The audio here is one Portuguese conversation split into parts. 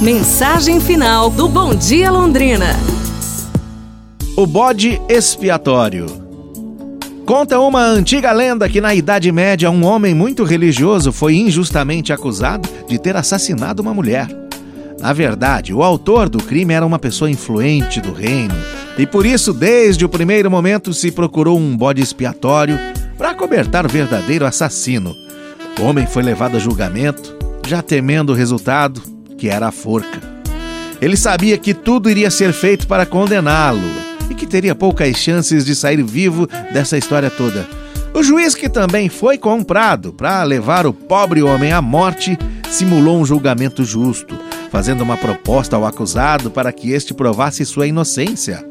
Mensagem final do Bom Dia Londrina. O bode expiatório. Conta uma antiga lenda que na Idade Média um homem muito religioso foi injustamente acusado de ter assassinado uma mulher. Na verdade, o autor do crime era uma pessoa influente do reino, e por isso, desde o primeiro momento, se procurou um bode expiatório para cobertar o verdadeiro assassino. O homem foi levado a julgamento, já temendo o resultado, que era a forca. Ele sabia que tudo iria ser feito para condená-lo e que teria poucas chances de sair vivo dessa história toda. O juiz, que também foi comprado para levar o pobre homem à morte, simulou um julgamento justo, fazendo uma proposta ao acusado para que este provasse sua inocência.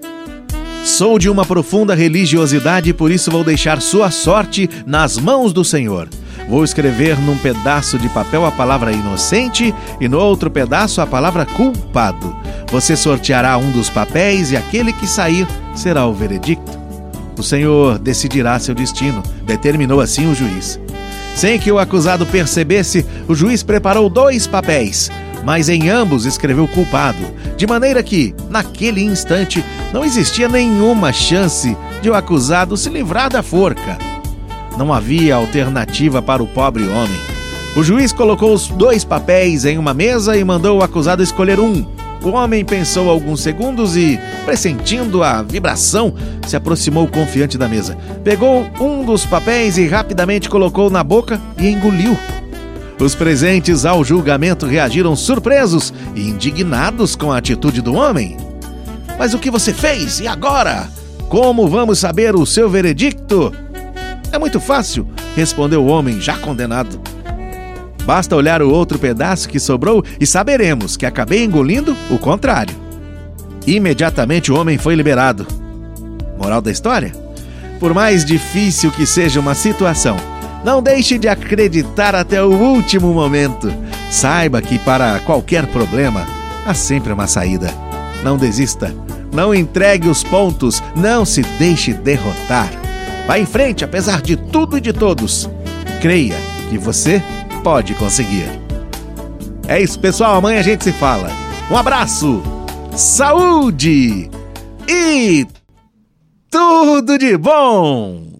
Sou de uma profunda religiosidade e por isso vou deixar sua sorte nas mãos do Senhor. Vou escrever num pedaço de papel a palavra inocente e no outro pedaço a palavra culpado. Você sorteará um dos papéis e aquele que sair será o veredicto. O Senhor decidirá seu destino, determinou assim o juiz. Sem que o acusado percebesse, o juiz preparou dois papéis, mas em ambos escreveu culpado, de maneira que, naquele instante, não existia nenhuma chance de o acusado se livrar da forca. Não havia alternativa para o pobre homem. O juiz colocou os dois papéis em uma mesa e mandou o acusado escolher um. O homem pensou alguns segundos e, pressentindo a vibração, se aproximou confiante da mesa. Pegou um dos papéis e rapidamente colocou na boca e engoliu. Os presentes ao julgamento reagiram surpresos e indignados com a atitude do homem. Mas o que você fez? E agora? Como vamos saber o seu veredicto? É muito fácil, respondeu o homem já condenado. Basta olhar o outro pedaço que sobrou e saberemos que acabei engolindo o contrário. Imediatamente o homem foi liberado. Moral da história? Por mais difícil que seja uma situação, não deixe de acreditar até o último momento. Saiba que para qualquer problema há sempre uma saída. Não desista, não entregue os pontos, não se deixe derrotar. Vá em frente apesar de tudo e de todos. Creia que você pode conseguir. É isso, pessoal. Amanhã a gente se fala. Um abraço, saúde e tudo de bom!